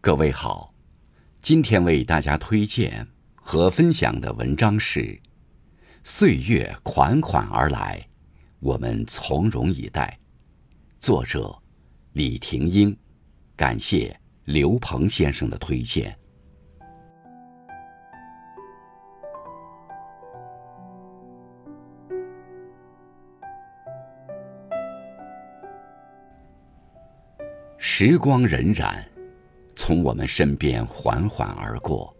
各位好，今天为大家推荐和分享的文章是《岁月款款而来，我们从容以待》，作者李廷英，感谢刘鹏先生的推荐。时光荏苒。从我们身边缓缓而过，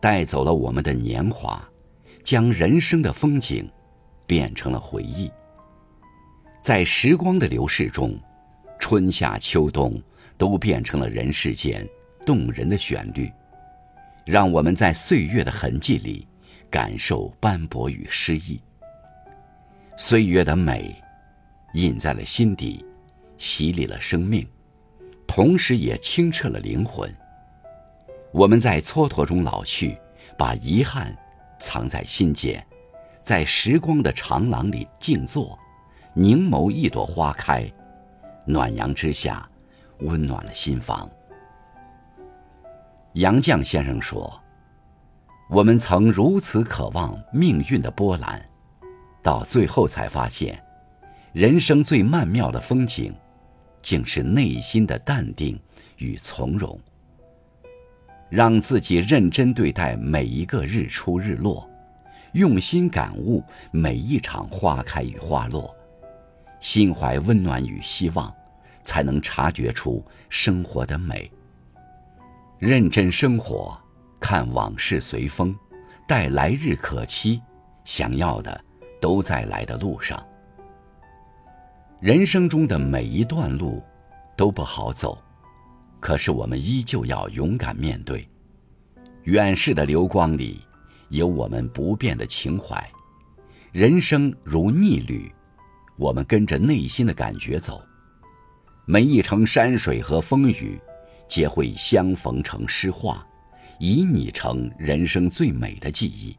带走了我们的年华，将人生的风景变成了回忆。在时光的流逝中，春夏秋冬都变成了人世间动人的旋律，让我们在岁月的痕迹里感受斑驳与诗意。岁月的美，印在了心底，洗礼了生命。同时也清澈了灵魂。我们在蹉跎中老去，把遗憾藏在心间，在时光的长廊里静坐，凝眸一朵花开，暖阳之下，温暖了心房。杨绛先生说：“我们曾如此渴望命运的波澜，到最后才发现，人生最曼妙的风景。”竟是内心的淡定与从容，让自己认真对待每一个日出日落，用心感悟每一场花开与花落，心怀温暖与希望，才能察觉出生活的美。认真生活，看往事随风，待来日可期，想要的都在来的路上。人生中的每一段路都不好走，可是我们依旧要勇敢面对。远逝的流光里，有我们不变的情怀。人生如逆旅，我们跟着内心的感觉走。每一程山水和风雨，皆会相逢成诗画，以你成人生最美的记忆。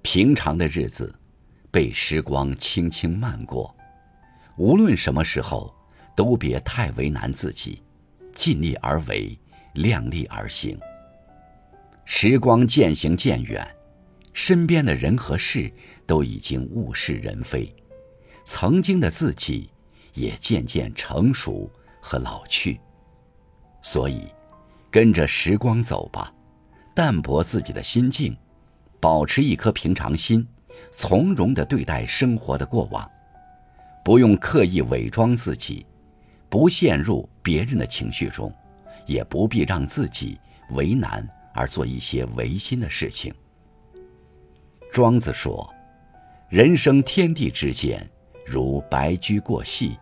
平常的日子，被时光轻轻漫过。无论什么时候，都别太为难自己，尽力而为，量力而行。时光渐行渐远，身边的人和事都已经物是人非，曾经的自己也渐渐成熟和老去。所以，跟着时光走吧，淡泊自己的心境，保持一颗平常心，从容地对待生活的过往。不用刻意伪装自己，不陷入别人的情绪中，也不必让自己为难而做一些违心的事情。庄子说：“人生天地之间，如白驹过隙，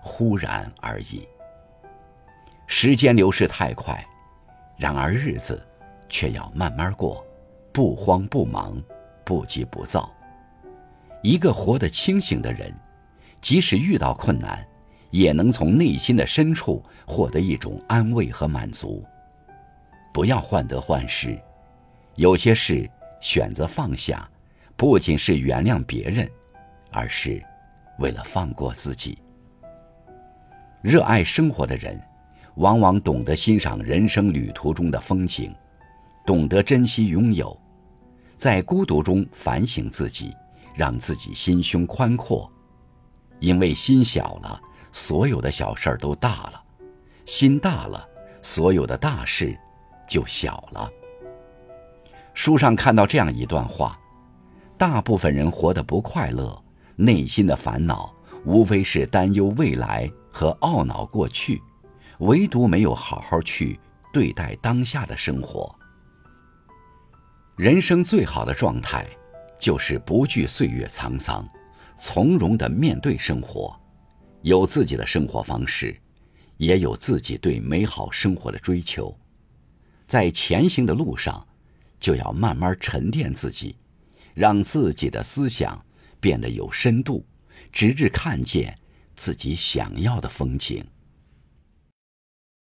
忽然而已。”时间流逝太快，然而日子却要慢慢过，不慌不忙，不急不躁。一个活得清醒的人。即使遇到困难，也能从内心的深处获得一种安慰和满足。不要患得患失，有些事选择放下，不仅是原谅别人，而是为了放过自己。热爱生活的人，往往懂得欣赏人生旅途中的风景，懂得珍惜拥有，在孤独中反省自己，让自己心胸宽阔。因为心小了，所有的小事儿都大了；心大了，所有的大事就小了。书上看到这样一段话：大部分人活得不快乐，内心的烦恼无非是担忧未来和懊恼过去，唯独没有好好去对待当下的生活。人生最好的状态，就是不惧岁月沧桑。从容地面对生活，有自己的生活方式，也有自己对美好生活的追求。在前行的路上，就要慢慢沉淀自己，让自己的思想变得有深度，直至看见自己想要的风景。